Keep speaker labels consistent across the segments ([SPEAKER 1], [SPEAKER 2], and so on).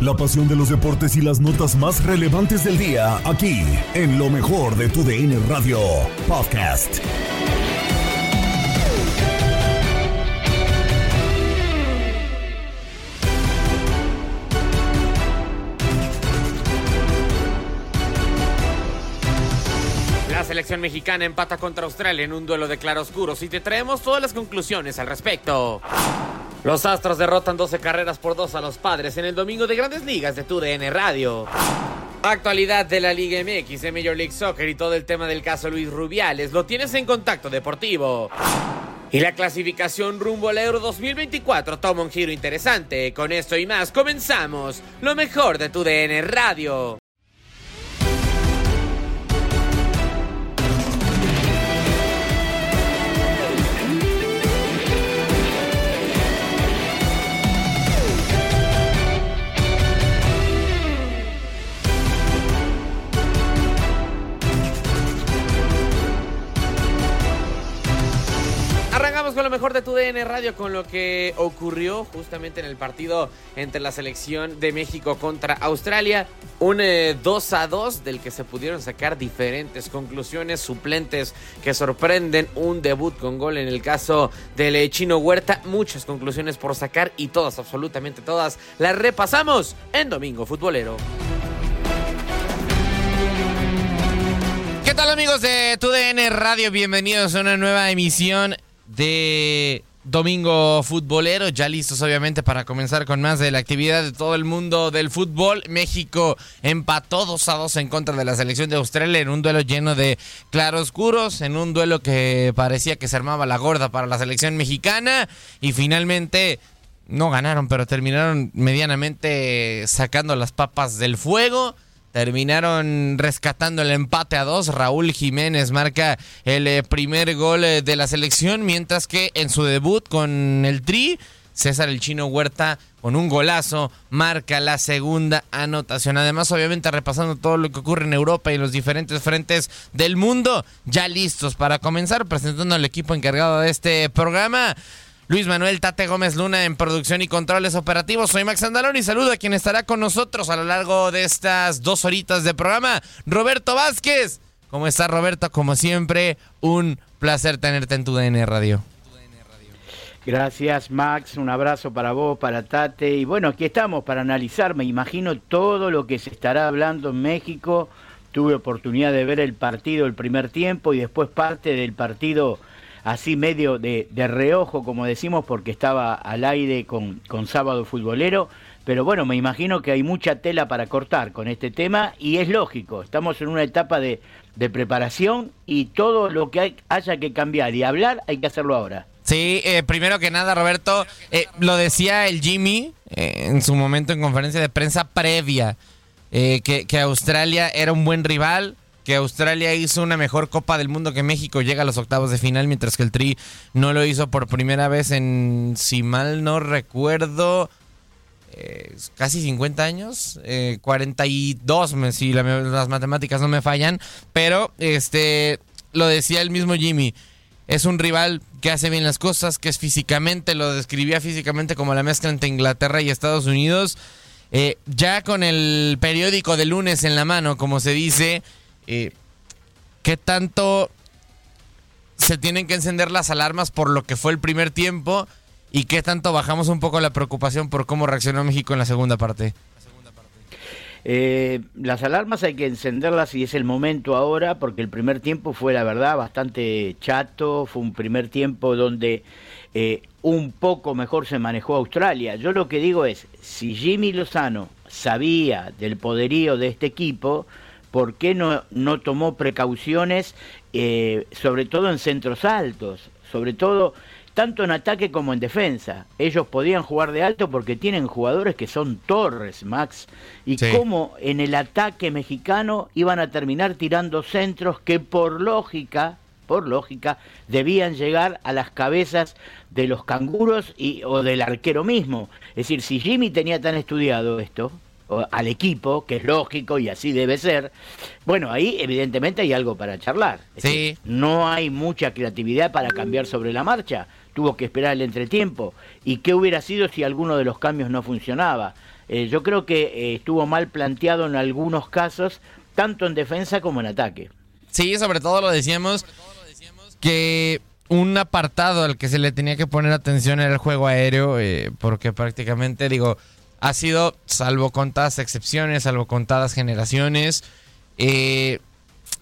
[SPEAKER 1] La pasión de los deportes y las notas más relevantes del día, aquí, en lo mejor de tu DN Radio Podcast.
[SPEAKER 2] La selección mexicana empata contra Australia en un duelo de claroscuros y te traemos todas las conclusiones al respecto. Los Astros derrotan 12 carreras por 2 a los Padres en el domingo de Grandes Ligas de TUDN Radio. Actualidad de la Liga MX de Major League Soccer y todo el tema del caso Luis Rubiales lo tienes en Contacto Deportivo. Y la clasificación rumbo al Euro 2024 toma un giro interesante. Con esto y más comenzamos lo mejor de TUDN Radio. Arrancamos con lo mejor de tu DN Radio, con lo que ocurrió justamente en el partido entre la selección de México contra Australia. Un eh, 2 a 2 del que se pudieron sacar diferentes conclusiones, suplentes que sorprenden, un debut con gol en el caso del eh, Chino Huerta, muchas conclusiones por sacar y todas, absolutamente todas, las repasamos en Domingo Futbolero. ¿Qué tal amigos de TUDN Radio? Bienvenidos a una nueva emisión de Domingo Futbolero, ya listos obviamente para comenzar con más de la actividad de todo el mundo del fútbol. México empató 2 a 2 en contra de la selección de Australia en un duelo lleno de claroscuros, en un duelo que parecía que se armaba la gorda para la selección mexicana y finalmente no ganaron, pero terminaron medianamente sacando las papas del fuego. Terminaron rescatando el empate a dos. Raúl Jiménez marca el eh, primer gol eh, de la selección, mientras que en su debut con el Tri, César el Chino Huerta con un golazo marca la segunda anotación. Además, obviamente repasando todo lo que ocurre en Europa y en los diferentes frentes del mundo, ya listos para comenzar presentando al equipo encargado de este programa. Luis Manuel Tate Gómez Luna en producción y controles operativos. Soy Max Andalón y saludo a quien estará con nosotros a lo largo de estas dos horitas de programa, Roberto Vázquez. ¿Cómo estás, Roberto? Como siempre, un placer tenerte en tu DN Radio.
[SPEAKER 3] Gracias Max, un abrazo para vos, para Tate. Y bueno, aquí estamos para analizar, me imagino, todo lo que se estará hablando en México. Tuve oportunidad de ver el partido el primer tiempo y después parte del partido así medio de, de reojo, como decimos, porque estaba al aire con, con Sábado Futbolero. Pero bueno, me imagino que hay mucha tela para cortar con este tema y es lógico, estamos en una etapa de, de preparación y todo lo que hay- haya que cambiar y hablar hay que hacerlo ahora.
[SPEAKER 2] Sí, eh, primero que nada, Roberto, eh, lo decía el Jimmy eh, en su momento en conferencia de prensa previa, que, que Australia era un buen rival, que Australia hizo una mejor Copa del Mundo que México, llega a los octavos de final, mientras que el Tri no lo hizo por primera vez en, si mal no recuerdo, eh, casi 50 años, eh, 42, me- si la- las matemáticas no me fallan, pero este lo decía el mismo Jimmy, es un rival que hace bien las cosas, que es físicamente, lo describía físicamente como la mezcla entre Inglaterra y Estados Unidos. Eh, ya con el periódico de lunes en la mano, como se dice, eh, ¿qué tanto se tienen que encender las alarmas por lo que fue el primer tiempo? ¿Y qué tanto bajamos un poco la preocupación por cómo reaccionó México en la segunda parte?
[SPEAKER 3] Eh, las alarmas hay que encenderlas y es el momento ahora, porque el primer tiempo fue, la verdad, bastante chato, fue un primer tiempo donde eh, un poco mejor se manejó Australia. Yo lo que digo es, si Jimmy Lozano sabía del poderío de este equipo, ¿por qué no, no tomó precauciones, eh, sobre todo en centros altos? Sobre todo tanto en ataque como en defensa. Ellos podían jugar de alto porque tienen jugadores que son torres, Max. Y
[SPEAKER 2] Sí.
[SPEAKER 3] cómo en el ataque mexicano iban a terminar tirando centros que por lógica, por lógica, debían llegar a las cabezas de los canguros y, o del arquero mismo. Es decir, si Jimmy tenía tan estudiado esto, al equipo, que es lógico y así debe ser, bueno, ahí evidentemente hay algo para charlar. Es
[SPEAKER 2] Sí.
[SPEAKER 3] decir, no hay mucha creatividad para cambiar sobre la marcha. Tuvo que esperar el entretiempo. ¿Y qué hubiera sido si alguno de los cambios no funcionaba? Eh, yo creo que eh, estuvo mal planteado en algunos casos, tanto en defensa como en ataque.
[SPEAKER 2] Sí, sobre todo lo decíamos que un apartado al que se le tenía que poner atención era el juego aéreo, eh, porque prácticamente, digo, ha sido, salvo contadas excepciones, salvo contadas generaciones, eh,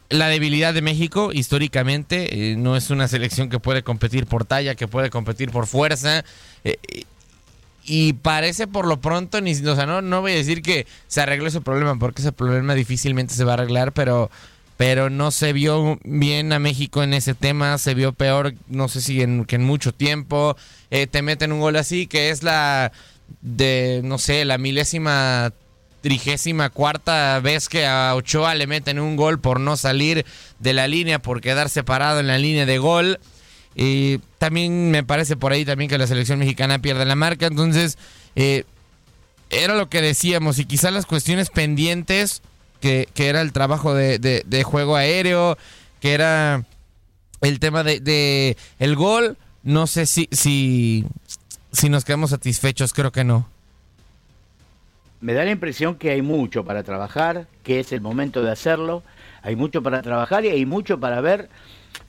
[SPEAKER 2] la debilidad de México históricamente eh, no es una selección que puede competir por talla, que puede competir por fuerza. eh, y parece por lo pronto, ni, o sea, no, no voy a decir que se arregló ese problema, porque ese problema difícilmente se va a arreglar, pero, pero no se vio bien a México en ese tema, se vio peor, no sé si en, que en mucho tiempo. Te meten un gol así, que es la de, no sé, la milésima trigésima cuarta vez que a Ochoa le meten un gol por no salir de la línea, por quedar separado en la línea de gol. Y también me parece por ahí también que la selección mexicana pierde la marca. Entonces, eh, era lo que decíamos. Y quizá las cuestiones pendientes, que, que era el trabajo de, de- de juego aéreo, que era el tema de, de el gol, no sé si, si, si nos quedamos satisfechos, creo que no.
[SPEAKER 3] Me da la impresión que hay mucho para trabajar, que es el momento de hacerlo. Hay mucho para trabajar y hay mucho para ver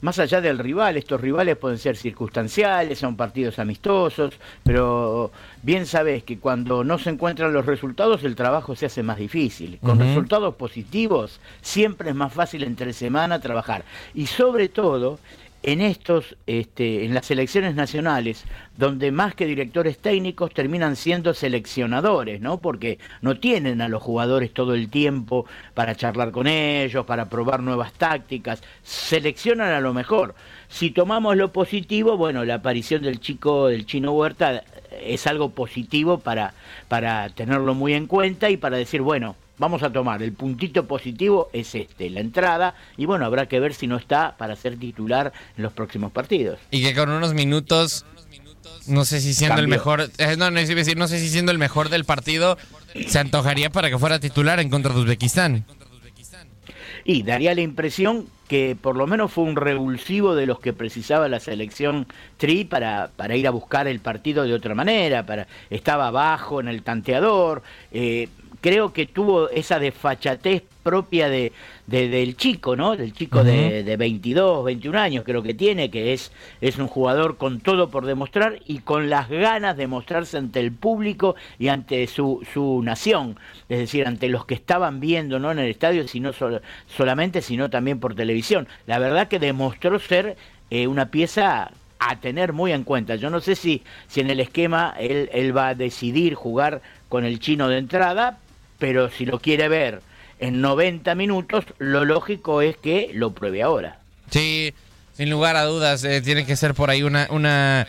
[SPEAKER 3] más allá del rival. Estos rivales pueden ser circunstanciales, son partidos amistosos, pero bien sabes que cuando no se encuentran los resultados el trabajo se hace más difícil. Con resultados positivos siempre es más fácil entre semana trabajar. Y sobre todo en estos, este, en las selecciones nacionales, donde más que directores técnicos terminan siendo seleccionadores, ¿no? Porque no tienen a los jugadores todo el tiempo para charlar con ellos, para probar nuevas tácticas, seleccionan a lo mejor. Si tomamos lo positivo, bueno, la aparición del chico, del chino Huerta, es algo positivo para, para tenerlo muy en cuenta y para decir, bueno, vamos a tomar el puntito positivo es este, la entrada, y bueno, habrá que ver si no está para ser titular en los próximos partidos.
[SPEAKER 2] Y que con unos minutos, no sé si siendo el mejor, eh, no, no, decir, no sé si siendo el mejor del partido, se antojaría para que fuera titular en contra de Uzbekistán.
[SPEAKER 3] Y daría la impresión que por lo menos fue un revulsivo de los que precisaba la selección Tri para, para ir a buscar el partido de otra manera, para estaba abajo en el tanteador, eh, creo que tuvo esa desfachatez propia de, de- del chico, ¿no? Del chico de, de 22, 21 años creo que tiene, que es, es un jugador con todo por demostrar y con las ganas de mostrarse ante el público y ante su, su nación, es decir, ante los que estaban viendo, no en el estadio, sino sol- solamente, sino también por televisión. La verdad que demostró ser eh, una pieza a tener muy en cuenta. Yo no sé si, si en el esquema él, él va a decidir jugar con el chino de entrada, pero si lo quiere ver en 90 minutos, lo lógico es que lo pruebe ahora.
[SPEAKER 2] Sí, sin lugar a dudas, eh, tiene que ser por ahí una, una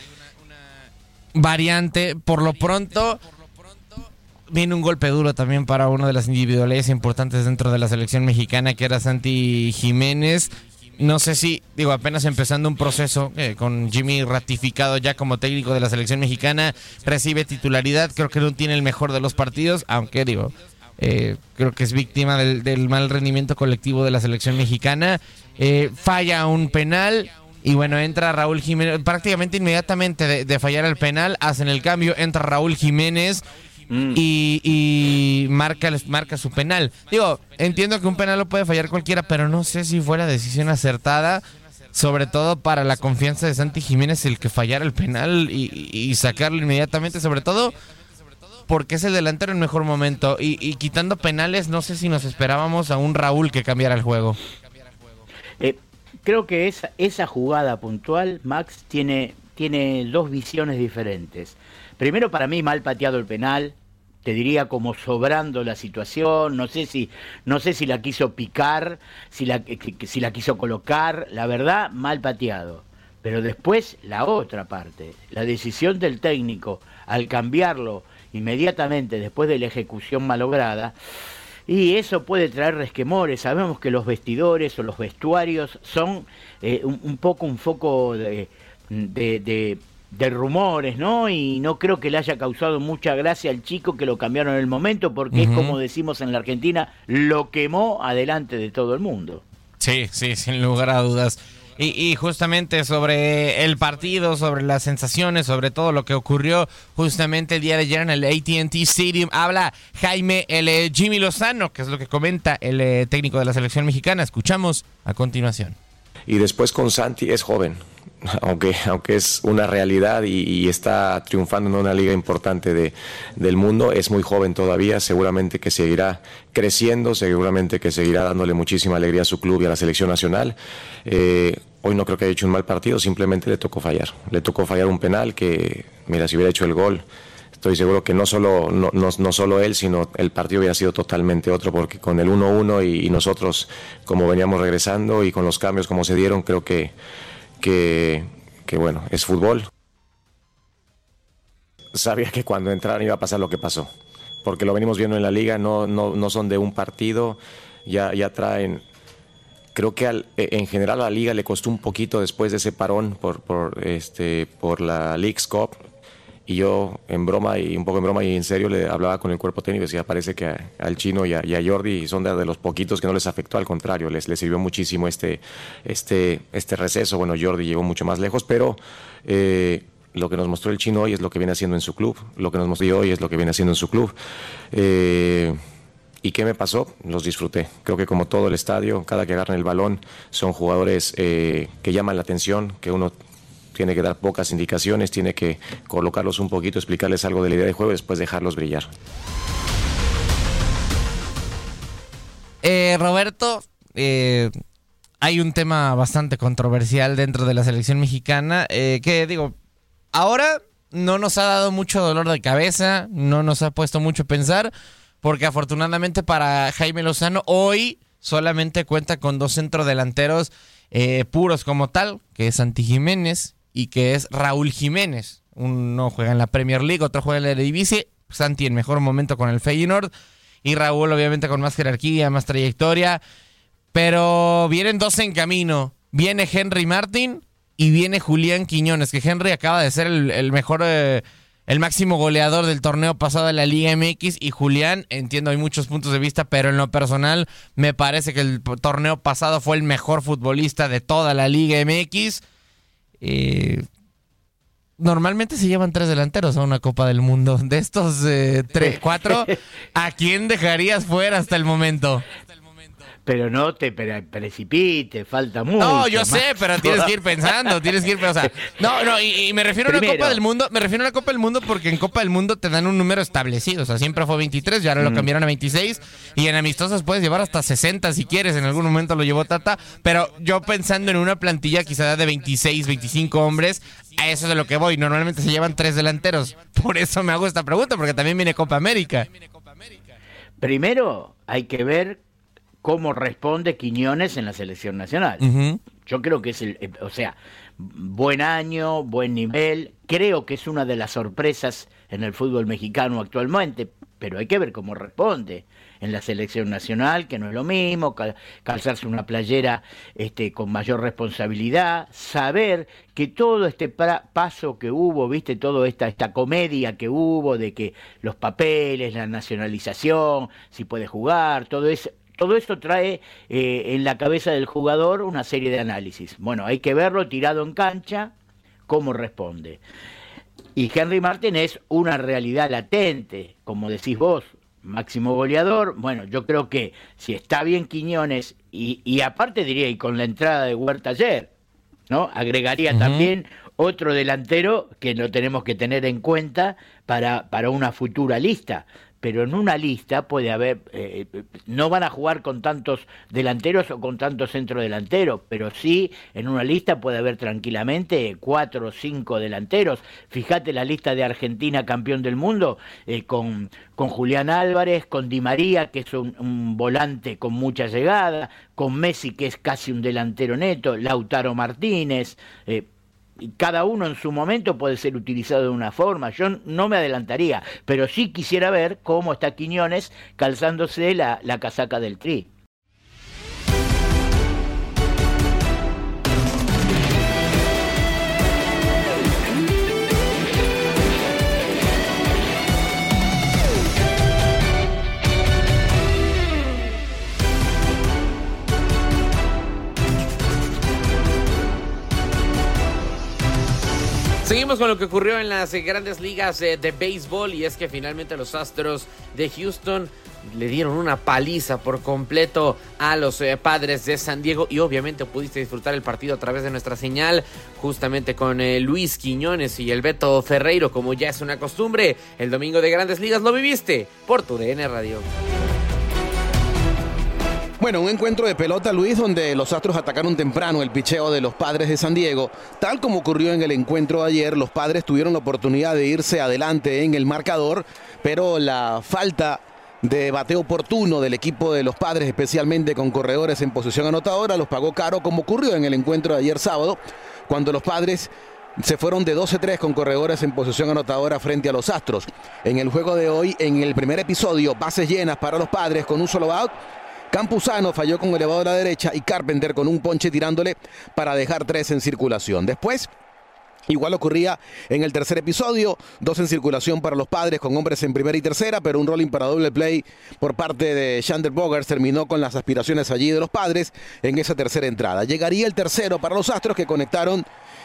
[SPEAKER 2] variante. Por lo pronto, viene un golpe duro también para uno de las individualidades importantes dentro de la selección mexicana, que era Santi Jiménez. No sé si, digo, apenas empezando un proceso eh, con Jimmy ratificado ya como técnico de la selección mexicana, recibe titularidad, creo que no tiene el mejor de los partidos, aunque digo, eh, creo que es víctima del, del, mal rendimiento colectivo de la selección mexicana. Eh, falla un penal y bueno, entra Raúl Jiménez, prácticamente inmediatamente de, de fallar el penal, hacen el cambio, entra Raúl Jiménez. Mm. Y, y, marca, marca su penal. Digo, entiendo que un penal lo puede fallar cualquiera, pero no sé si fue la decisión acertada, sobre todo para la confianza de Santi Jiménez el que fallara el penal y, y sacarlo inmediatamente, sobre todo porque es el delantero en mejor momento. Y, quitando penales, no sé si nos esperábamos a un Raúl que cambiara el juego.
[SPEAKER 3] Eh, creo que esa, jugada puntual, Max, tiene, tiene dos visiones diferentes. Primero, para mí, mal pateado el penal, te diría como sobrando la situación, no sé si, no sé si la quiso picar, si la, si la quiso colocar, la verdad, mal pateado. Pero después la otra parte, la decisión del técnico al cambiarlo inmediatamente después de la ejecución malograda, y eso puede traer resquemores. Sabemos que los vestidores o los vestuarios son eh, un, un, poco un foco de, de, de de rumores, ¿no? Y no creo que le haya causado mucha gracia al chico que lo cambiaron en el momento, porque uh -huh. es como decimos en la Argentina, lo quemó adelante de todo el mundo.
[SPEAKER 2] Sí, sí, sin lugar a dudas. Y, y, justamente sobre el partido, sobre las sensaciones, sobre todo lo que ocurrió justamente el día de ayer en el ATT Stadium, habla Jaime, el eh, Jimmy Lozano, que es lo que comenta el eh, técnico de la selección mexicana. Escuchamos a continuación.
[SPEAKER 4] Y después con Santi es joven, aunque, aunque es una realidad y, está triunfando en una liga importante de, del mundo, es muy joven todavía, seguramente que seguirá creciendo, seguramente que seguirá dándole muchísima alegría a su club y a la selección nacional. Eh, hoy no creo que haya hecho un mal partido, simplemente le tocó fallar. Le tocó fallar un penal que, mira, si hubiera hecho el gol, estoy seguro que no solo, no, no, no, solo él, sino el partido hubiera sido totalmente otro, porque con el 1-1 y, y, nosotros, como veníamos regresando y con los cambios como se dieron, creo que, que, que bueno, es fútbol. Sabía que cuando entraron iba a pasar lo que pasó, porque lo venimos viendo en la liga, no, no, no son de un partido, ya, ya traen creo que al, en general a la liga le costó un poquito después de ese parón por, por, este, por la League's Cup. Y yo, en broma y un poco en broma y en serio, le hablaba con el cuerpo técnico y decía: Parece que al chino y a, y Jordi son de, de, los poquitos que no les afectó, al contrario, les, les sirvió muchísimo este, este, este receso. Bueno, Jordi llegó mucho más lejos, pero eh, lo que nos mostró el chino hoy es lo que viene haciendo en su club. Lo que nos mostró hoy es lo que viene haciendo en su club. Eh, ¿Y qué me pasó? Los disfruté. Creo que como todo el estadio, cada que agarran el balón, son jugadores eh, que llaman la atención, que uno tiene que dar pocas indicaciones, tiene que colocarlos un poquito, explicarles algo de la idea de juego y después dejarlos brillar.
[SPEAKER 2] Eh, Roberto, eh, hay un tema bastante controversial dentro de la selección mexicana, eh, que digo, ahora no nos ha dado mucho dolor de cabeza, no nos ha puesto mucho a pensar, porque afortunadamente para Jaime Lozano hoy solamente cuenta con dos centrodelanteros puros como tal, que es Santi Jiménez y que es Raúl Jiménez. Uno juega en la Premier League, otro juega en la Eredivisie, Santi en mejor momento con el Feyenoord y Raúl obviamente con más jerarquía, más trayectoria, pero vienen dos en camino. Viene Henry Martin y viene Julián Quiñones, que Henry acaba de ser el, mejor... Eh, el máximo goleador del torneo pasado de la Liga MX y Julián, entiendo hay muchos puntos de vista, pero en lo personal me parece que el torneo pasado fue el mejor futbolista de toda la Liga MX. Eh, normalmente se llevan tres delanteros a una Copa del Mundo. De estos eh, tres, cuatro, ¿a quién dejarías fuera hasta el momento?
[SPEAKER 3] Pero no te pre- precipites, falta mucho.
[SPEAKER 2] No, yo sé, pero tienes que ir pensando, tienes que ir pensando. No, no, y, y me refiero a la. Copa del Mundo, me refiero a la Copa del Mundo porque en Copa del Mundo te dan un número establecido, o sea, siempre fue 23, ya ahora lo cambiaron a 26 y en amistosos puedes llevar hasta 60 si quieres, en algún momento lo llevó Tata, pero yo pensando en una plantilla quizá de 26, 25 hombres, a eso es de lo que voy, normalmente se llevan tres delanteros, por eso me hago esta pregunta, porque también viene Copa América.
[SPEAKER 3] Primero hay que ver cómo responde Quiñones en la selección nacional. Yo creo que es el, eh, o sea, buen año, buen nivel. Creo que es una de las sorpresas en el fútbol mexicano actualmente, pero hay que ver cómo responde en la selección nacional, que no es lo mismo, cal- calzarse una playera este, con mayor responsabilidad, saber que todo este paso que hubo, viste, toda esta, esta comedia que hubo de que los papeles, la nacionalización, si puede jugar, todo eso, todo esto trae eh, en la cabeza del jugador una serie de análisis. Bueno, hay que verlo tirado en cancha, cómo responde. Y Henry Martin es una realidad latente, como decís vos, máximo goleador. Bueno, yo creo que si está bien Quiñones, y, y aparte diría, y con la entrada de Huerta ayer, ¿no? Agregaría también otro delantero que lo tenemos que tener en cuenta para, para una futura lista. Pero en una lista puede haber, eh, no van a jugar con tantos delanteros o con tantos centrodelanteros, pero sí en una lista puede haber tranquilamente cuatro o cinco delanteros. Fíjate la lista de Argentina campeón del mundo eh, con, con Julián Álvarez, con Di María, que es un, volante con mucha llegada, con Messi, que es casi un delantero neto, Lautaro Martínez. eh, cada uno en su momento puede ser utilizado de una forma. Yo no me adelantaría, pero sí quisiera ver cómo está Quiñones calzándose la, la casaca del Tri.
[SPEAKER 5] Seguimos con lo que ocurrió en las eh, grandes ligas eh, de béisbol y es que finalmente los Astros de Houston le dieron una paliza por completo a los eh, padres de San Diego y obviamente pudiste disfrutar el partido a través de nuestra señal justamente con Luis Quiñones y el Beto Ferreiro como ya es una costumbre. El domingo de grandes ligas lo viviste por tu DN Radio.
[SPEAKER 6] Bueno, un encuentro de pelota, Luis, donde los Astros atacaron temprano el picheo de los padres de San Diego. Tal como ocurrió en el encuentro de ayer, los padres tuvieron la oportunidad de irse adelante en el marcador, pero la falta de bateo oportuno del equipo de los padres, especialmente con corredores en posición anotadora, los pagó caro, como ocurrió en el encuentro de ayer sábado, cuando los padres se fueron de 12-3 con corredores en posición anotadora frente a los Astros. En el juego de hoy, en el primer episodio, bases llenas para los padres con un solo out. Campuzano falló con elevado a la derecha y Carpenter con un ponche tirándole para dejar tres en circulación. Después, Igual ocurría en el tercer episodio, dos en circulación para los padres con hombres en primera y tercera, pero un rolling para doble play por parte de Shander Bogers terminó con las aspiraciones allí de los padres en esa tercera entrada. Llegaría el tercero para los Astros que conectaron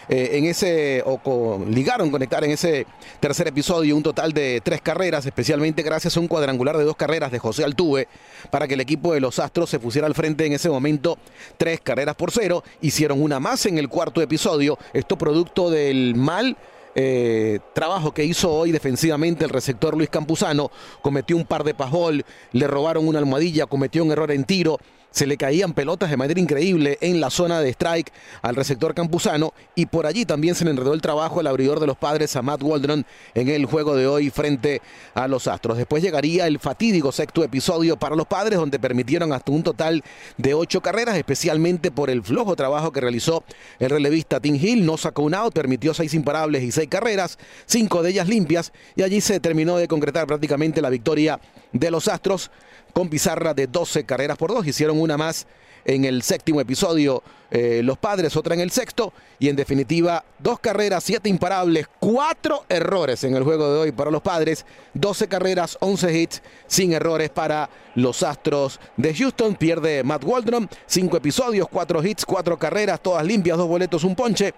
[SPEAKER 6] eh, en ese, o ligaron conectar en ese tercer episodio un total de tres carreras, especialmente gracias a un cuadrangular de dos carreras de José Altuve, para que el equipo de los Astros se pusiera al frente en ese momento, tres carreras por cero. Hicieron una más en el cuarto episodio, esto producto del mal eh, trabajo que hizo hoy defensivamente el receptor Luis Campuzano, cometió un par de pajol, le robaron una almohadilla, cometió un error en tiro, se le caían pelotas de manera increíble en la zona de strike al receptor Campuzano y por allí también se le enredó el trabajo al abridor de los padres a Matt Waldron en el juego de hoy frente a los Astros. Después llegaría el fatídico sexto episodio para los padres donde permitieron hasta un total de ocho carreras, especialmente por el flojo trabajo que realizó el relevista Tim Hill. No sacó un out, permitió seis imparables y seis carreras, cinco de ellas limpias y allí se terminó de concretar prácticamente la victoria de los Astros con pizarra de 12 carreras por dos. Hicieron una más en el séptimo episodio eh, los padres, otra en el sexto y en definitiva dos carreras, siete imparables, cuatro errores en el juego de hoy para los padres, 12 carreras, 11 hits sin errores para los Astros de Houston. Pierde Matt Waldron, cinco episodios, cuatro hits, cuatro carreras, todas limpias, dos boletos, un ponche.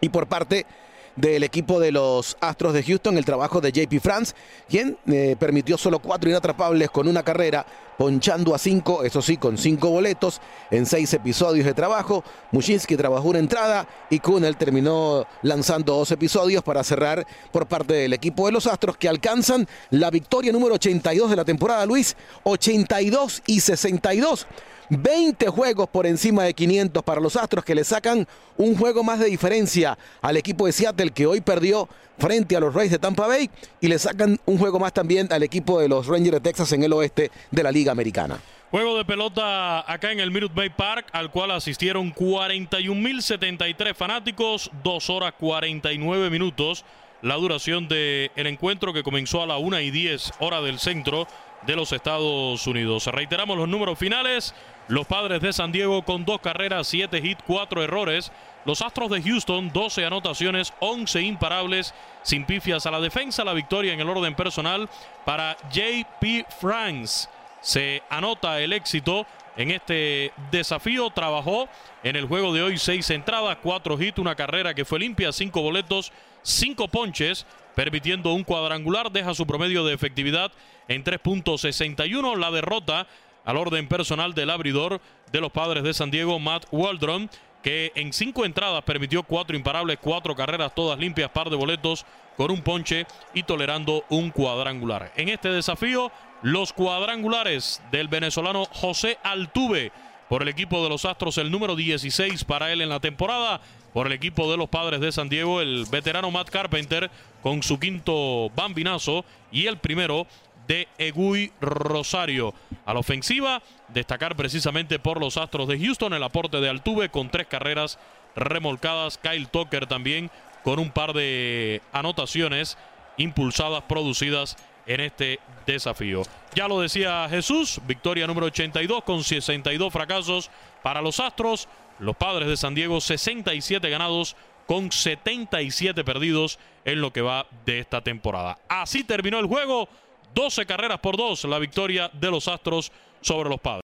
[SPEAKER 6] Y por parte del equipo de los Astros de Houston, el trabajo de JP France, quien eh, permitió solo cuatro inatrapables con una carrera, ponchando a cinco, eso sí, con cinco boletos en seis episodios de trabajo. Mushinski trabajó una entrada y Kunel terminó lanzando dos episodios para cerrar por parte del equipo de los Astros que alcanzan la victoria número 82 de la temporada, Luis, 82 y 62. 20 juegos por encima de 500 para los Astros que le sacan un juego más de diferencia al equipo de Seattle que hoy perdió frente a los Rays de Tampa Bay y le sacan un juego más también al equipo de los Rangers de Texas en el oeste de la Liga Americana.
[SPEAKER 7] Juego de pelota acá en el Minute Maid Park, al cual asistieron 41.073 fanáticos, 2 horas 49 minutos. La duración del encuentro que comenzó a la 1 y 10 hora del centro de los Estados Unidos. Reiteramos los números finales. Los padres de San Diego con dos carreras, 7 hits, 4 errores. Los Astros de Houston, 12 anotaciones, 11 imparables, sin pifias a la defensa. La victoria en el orden personal para JP Franks. Se anota el éxito en este desafío. Trabajó en el juego de hoy seis entradas, cuatro hits, una carrera que fue limpia, cinco boletos, cinco ponches, permitiendo un cuadrangular. Deja su promedio de efectividad en 3.61. La derrota al orden personal del abridor de los padres de San Diego, Matt Waldron, que en cinco entradas permitió cuatro imparables, cuatro carreras, todas limpias, par de boletos, con un ponche y tolerando un cuadrangular. En este desafío, los cuadrangulares del venezolano José Altuve por el equipo de los Astros, el número 16 para él en la temporada. Por el equipo de los padres de San Diego, el veterano Matt Carpenter con su quinto bambinazo y el primero de Egui Rosario. A la ofensiva, destacar precisamente por los Astros de Houston el aporte de Altuve con tres carreras remolcadas. Kyle Tucker también con un par de anotaciones impulsadas, producidas en este desafío. Ya lo decía Jesús, victoria número 82 con 62 fracasos para los Astros. Los padres de San Diego, 67 ganados con 77 perdidos en lo que va de esta temporada. Así terminó el juego. 12 carreras por 2 la victoria de los Astros sobre los Padres.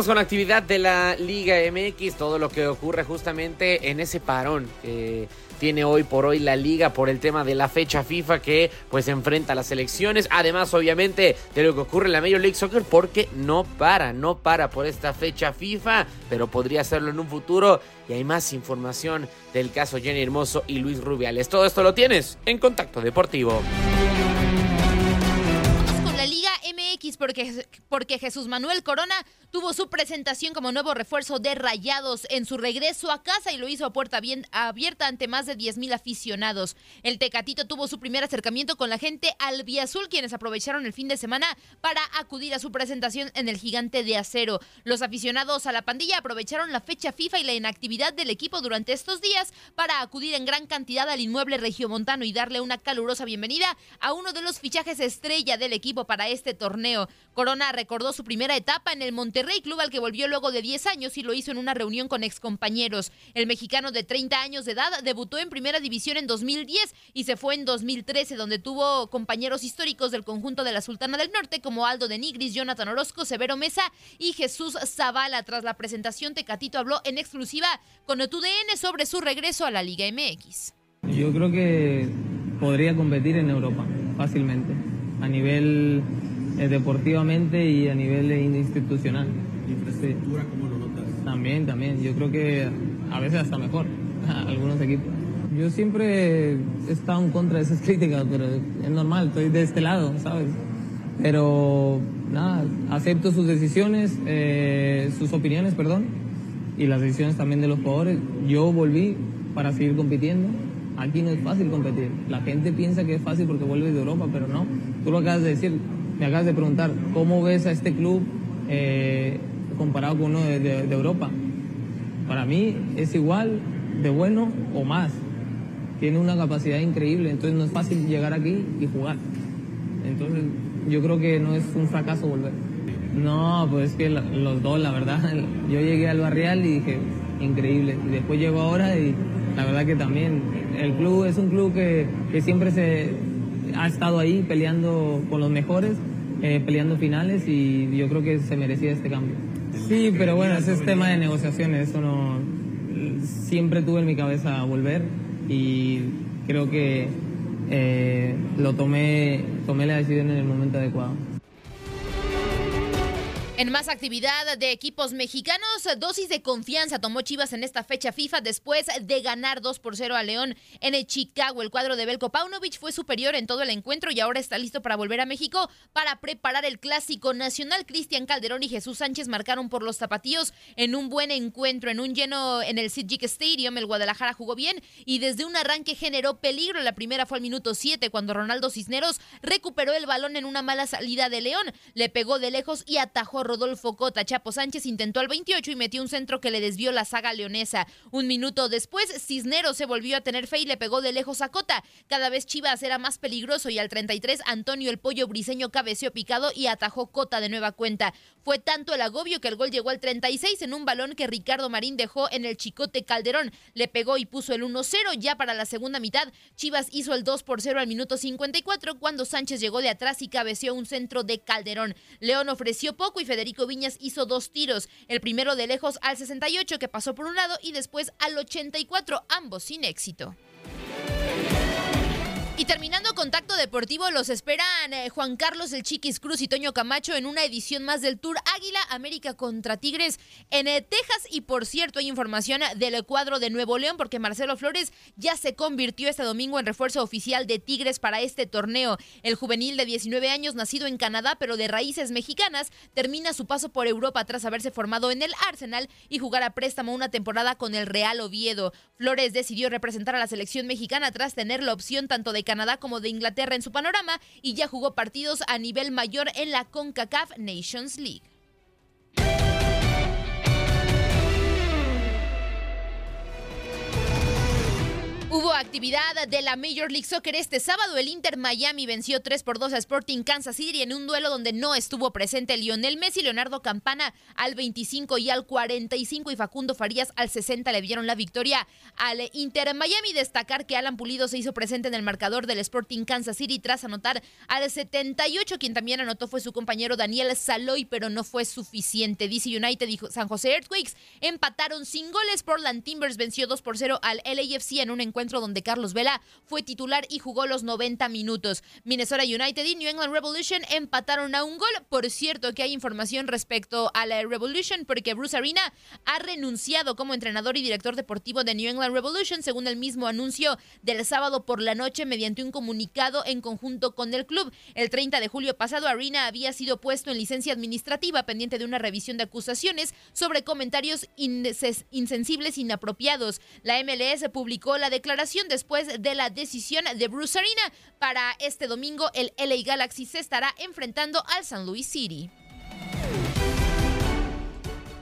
[SPEAKER 5] Seguimos con actividad de la Liga MX, todo lo que ocurre justamente en ese parón que tiene hoy por hoy la liga por el tema de la fecha FIFA que pues enfrenta a las elecciones, además obviamente de lo que ocurre en la Major League Soccer porque no para, no para por esta fecha FIFA, pero podría hacerlo en un futuro y hay más información del caso Jenny Hermoso y Luis Rubiales. Todo esto lo tienes en Contacto Deportivo.
[SPEAKER 8] MX porque, porque Jesús Manuel Corona tuvo su presentación como nuevo refuerzo de Rayados en su regreso a casa y lo hizo a puerta bien abierta ante más de 10 mil aficionados. El Tecatito tuvo su primer acercamiento con la gente albiazul, quienes aprovecharon el fin de semana para acudir a su presentación en el Gigante de Acero. Los aficionados a la pandilla aprovecharon la fecha FIFA y la inactividad del equipo durante estos días para acudir en gran cantidad al inmueble regiomontano y darle una calurosa bienvenida a uno de los fichajes estrella del equipo para este torneo. Corona recordó su primera etapa en el Monterrey Club al que volvió luego de 10 años y lo hizo en una reunión con excompañeros. El mexicano de 30 años de edad debutó en primera división en 2010 y se fue en 2013 donde tuvo compañeros históricos del conjunto de la Sultana del Norte como Aldo de Nigris, Jonathan Orozco, Severo Mesa y Jesús Zavala. Tras la presentación, Tecatito habló en exclusiva con TUDN sobre su regreso a la Liga MX.
[SPEAKER 9] Yo creo que podría competir en Europa fácilmente, a nivel eh, deportivamente y a nivel institucional.
[SPEAKER 10] ¿Infraestructura cómo lo notas?
[SPEAKER 9] También, también. Yo creo que a veces hasta mejor algunos equipos. Yo siempre he estado en contra de esas críticas, pero es normal, estoy de este lado, ¿sabes? Pero nada, acepto sus decisiones, eh, sus opiniones, perdón, y las decisiones también de los jugadores. Yo volví para seguir compitiendo. Aquí no es fácil competir. La gente piensa que es fácil porque vuelve de Europa, pero no. Tú lo acabas de decir, me acabas de preguntar, ¿cómo ves a este club eh, comparado con uno de, Europa? Para mí es igual de bueno o más. Tiene una capacidad increíble, entonces no es fácil llegar aquí y jugar. Entonces yo creo que no es un fracaso volver. No, pues es que los dos, la verdad. Yo llegué al Barrial y dije, increíble. Y después llegó ahora y la verdad que también el club es un club que, que siempre se ha estado ahí peleando con los mejores, eh, peleando finales y yo creo que se merecía este cambio. Sí, pero bueno, ese es tema de negociaciones, eso no... Siempre tuve en mi cabeza volver y creo que eh, lo tomé, tomé la decisión en el momento adecuado.
[SPEAKER 8] En más actividad de equipos mexicanos, dosis de confianza tomó Chivas en esta fecha FIFA después de ganar 2 por 0 a León en Chicago. El cuadro de Belko Paunovic fue superior en todo el encuentro y ahora está listo para volver a México para preparar el clásico nacional. Cristian Calderón y Jesús Sánchez marcaron por los zapatillos en un buen encuentro, en un lleno en el Civic Stadium. El Guadalajara jugó bien y desde un arranque generó peligro. La primera fue al minuto 7 cuando Ronaldo Cisneros recuperó el balón en una mala salida de León. Le pegó de lejos y atajó Rodolfo Cota. Chapo Sánchez intentó al 28 y metió un centro que le desvió la saga leonesa. Un minuto después, Cisneros se volvió a tener fe y le pegó de lejos a Cota. Cada vez Chivas era más peligroso y al 33 Antonio el Pollo Briseño cabeceó picado y atajó Cota de nueva cuenta. Fue tanto el agobio que el gol llegó al 36 en un balón que Ricardo Marín dejó en el Chicote Calderón. Le pegó y puso el 1-0 ya para la segunda mitad. Chivas hizo el 2 por 0 al minuto 54 cuando Sánchez llegó de atrás y cabeceó un centro de Calderón. León ofreció poco y Federico Viñas hizo dos tiros, el primero de lejos al 68 que pasó por un lado y después al 84, ambos sin éxito. Y terminando contacto deportivo, los esperan eh, Juan Carlos El Chiquis Cruz y Toño Camacho en una edición más del Tour Águila América contra Tigres en eh, Texas. Y por cierto, hay información del cuadro de Nuevo León porque Marcelo Flores ya se convirtió este domingo en refuerzo oficial de Tigres para este torneo. El juvenil de 19 años, nacido en Canadá pero de raíces mexicanas, termina su paso por Europa tras haberse formado en el Arsenal y jugar a préstamo una temporada con el Real Oviedo. Flores decidió representar a la selección mexicana tras tener la opción tanto de Canadá como de Inglaterra en su panorama y ya jugó partidos a nivel mayor en la CONCACAF Nations League. Hubo actividad de la Major League Soccer este sábado. El Inter Miami venció 3 por 2 a Sporting Kansas City en un duelo donde no estuvo presente Lionel Messi, Leonardo Campana al 25 y al 45 y Facundo Farías al 60 le dieron la victoria al Inter Miami. Destacar que Alan Pulido se hizo presente en el marcador del Sporting Kansas City tras anotar al 78. Quien también anotó fue su compañero Daniel Saloy, pero no fue suficiente. DC United y San José Earthquakes empataron sin goles. Portland Timbers venció 2 por 0 al LAFC en un encuentro donde Carlos Vela fue titular y jugó los 90 minutos. Minnesota United y New England Revolution empataron a un gol. Por cierto que hay información respecto a la Revolution porque Bruce Arena ha renunciado como entrenador y director deportivo de New England Revolution, según el mismo anuncio del sábado por la noche mediante un comunicado en conjunto con el club. El 30 de julio pasado, Arena había sido puesto en licencia administrativa pendiente de una revisión de acusaciones sobre comentarios insensibles inapropiados. La MLS publicó la declaración después de la decisión de Bruce Arena. Para este domingo, el LA Galaxy se estará enfrentando al San Luis City.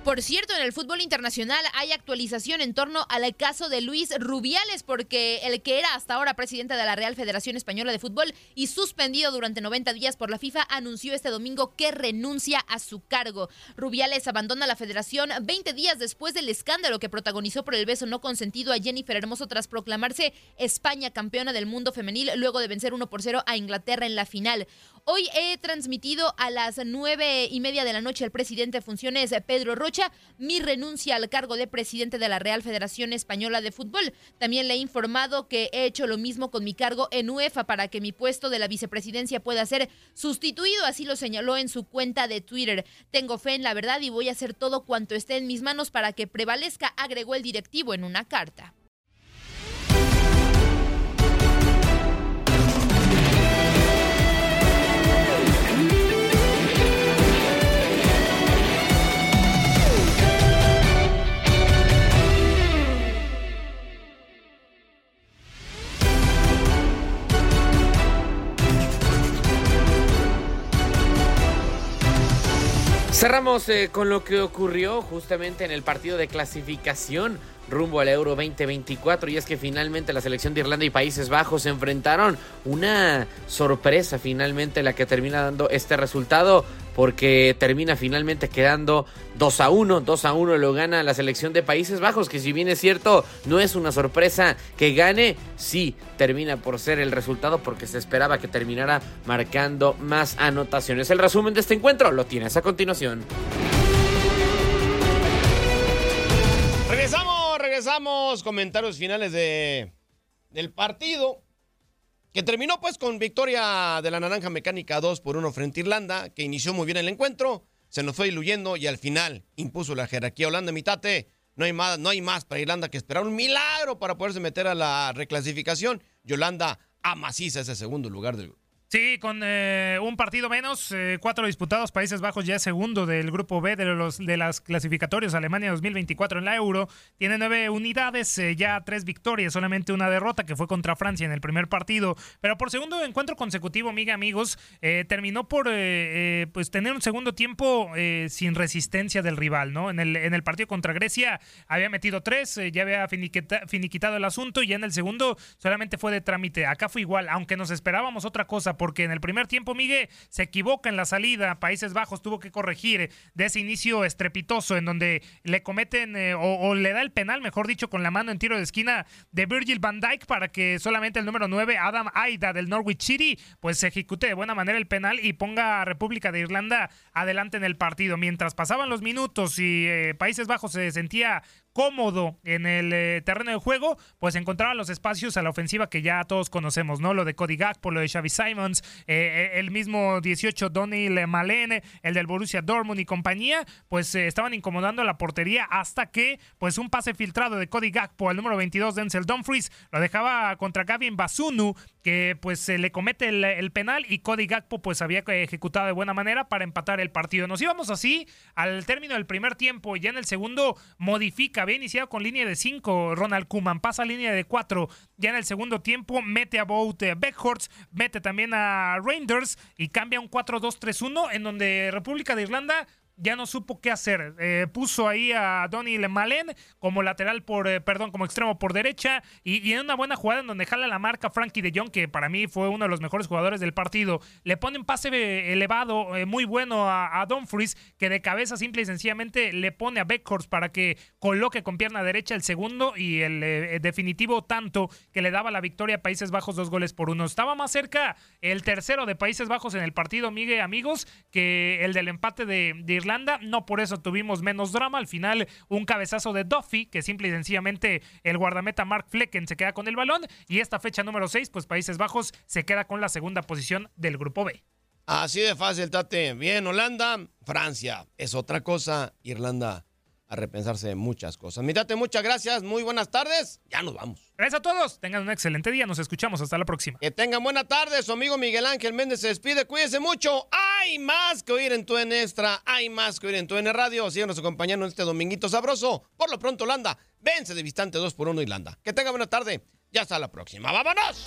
[SPEAKER 8] Por cierto, en el fútbol internacional hay actualización en torno al caso de Luis Rubiales, porque el que era hasta ahora presidente de la Real Federación Española de Fútbol y suspendido durante 90 días por la FIFA, anunció este domingo que renuncia a su cargo. Rubiales abandona la federación 20 días después del escándalo que protagonizó por el beso no consentido a Jennifer Hermoso tras proclamarse España campeona del mundo femenil luego de vencer 1 por 0 a Inglaterra en la final. Hoy he transmitido a las nueve y media de la noche al presidente de funciones, Pedro Rocha, mi renuncia al cargo de presidente de la Real Federación Española de Fútbol. También le he informado que he hecho lo mismo con mi cargo en UEFA para que mi puesto de la vicepresidencia pueda ser sustituido, así lo señaló en su cuenta de Twitter. Tengo fe en la verdad y voy a hacer todo cuanto esté en mis manos para que prevalezca, agregó el directivo en una carta.
[SPEAKER 5] Cerramos eh, con lo que ocurrió justamente en el partido de clasificación rumbo al Euro 2024 y es que finalmente la selección de Irlanda y Países Bajos se enfrentaron una sorpresa finalmente la que termina dando este resultado porque termina finalmente quedando 2 a 1. 2 a 1 lo gana la selección de Países Bajos, que si bien es cierto, no es una sorpresa que gane, sí termina por ser el resultado porque se esperaba que terminara marcando más anotaciones. El resumen de este encuentro lo tienes a continuación.
[SPEAKER 11] Regresamos. Comentarios finales de, del partido. Que terminó pues con victoria de la Naranja Mecánica 2 por 1 frente a Irlanda, que inició muy bien el encuentro, se nos fue diluyendo y al final impuso la jerarquía Holanda mitate. No hay más, no hay más para Irlanda que esperar un milagro para poderse meter a la reclasificación. Y Holanda amaciza ese segundo lugar del grupo.
[SPEAKER 12] Sí, con eh, un partido menos, eh, cuatro disputados, Países Bajos ya es segundo del grupo B de los de las clasificatorios Alemania 2024 en la Euro. Tiene nueve unidades, eh, ya tres victorias, solamente una derrota que fue contra Francia en el primer partido. Pero por segundo encuentro consecutivo, amiga, amigos, terminó por pues tener un segundo tiempo sin resistencia del rival, ¿no? En el, en el partido contra Grecia había metido tres, ya había finiquitado el asunto y ya en el segundo solamente fue de trámite. Acá fue igual, aunque nos esperábamos otra cosa porque en el primer tiempo Miguel se equivoca en la salida, Países Bajos tuvo que corregir de ese inicio estrepitoso en donde le cometen eh, o, le da el penal, mejor dicho, con la mano en tiro de esquina de Virgil van Dijk para que solamente el número 9, Adam Aida del Norwich City, pues ejecute de buena manera el penal y ponga a República de Irlanda adelante en el partido. Mientras pasaban los minutos y eh, Países Bajos se sentía cómodo en el eh, terreno de juego, pues encontraba los espacios a la ofensiva que ya todos conocemos, ¿no? Lo de Cody Gakpo, lo de Xavi Simons, eh, eh, el mismo 18 Donny Malene, el del Borussia Dortmund y compañía, pues estaban incomodando la portería hasta que, pues un pase filtrado de Cody Gakpo al número 22 Denzel Dumfries lo dejaba contra Gavin Basunu, que pues se le comete el, penal y Cody Gakpo pues había ejecutado de buena manera para empatar el partido. Nos íbamos así al término del primer tiempo, y ya en el segundo modifica había iniciado con línea de 5 Ronald Kuman, pasa a línea de 4 ya en el segundo tiempo, mete a Bout eh, Beckhorst, mete también a Reinders y cambia un 4-2-3-1 en donde República de Irlanda ya no supo qué hacer. Eh, puso ahí a Donny Malen como lateral por, eh, perdón, como extremo por derecha y, en una buena jugada en donde jala la marca Frankie de Jong, que para mí fue uno de los mejores jugadores del partido. Le pone un pase eh, elevado, muy bueno a, a Dumfries, que de cabeza simple y sencillamente le pone a Beckhorst para que coloque con pierna derecha el segundo y el definitivo tanto que le daba la victoria a Países Bajos dos goles por uno. Estaba más cerca el tercero de Países Bajos en el partido, Miguel, amigos, que el del empate de, de Irlanda no por eso tuvimos menos drama. Al final, un cabezazo de Duffy, que simple y sencillamente el guardameta Mark Flecken se queda con el balón. Y esta fecha número 6, pues Países Bajos se queda con la segunda posición del grupo B.
[SPEAKER 11] Así de fácil, Tate. Bien, Holanda, Francia es otra cosa. Irlanda a repensarse muchas cosas. Mitate, muchas gracias, muy buenas tardes, ya nos vamos.
[SPEAKER 12] Gracias a todos, tengan un excelente día, nos escuchamos, hasta la próxima.
[SPEAKER 11] Que tengan buena tarde, su amigo Miguel Ángel Méndez se despide, cuídense mucho, hay más que oír en tu N Extra, hay más que oír en tu N Radio, síganos acompañando en este dominguito sabroso, por lo pronto Holanda, vence de distante 2 por 1 Irlanda. Que tengan buena tarde, ya hasta la próxima, ¡vámonos!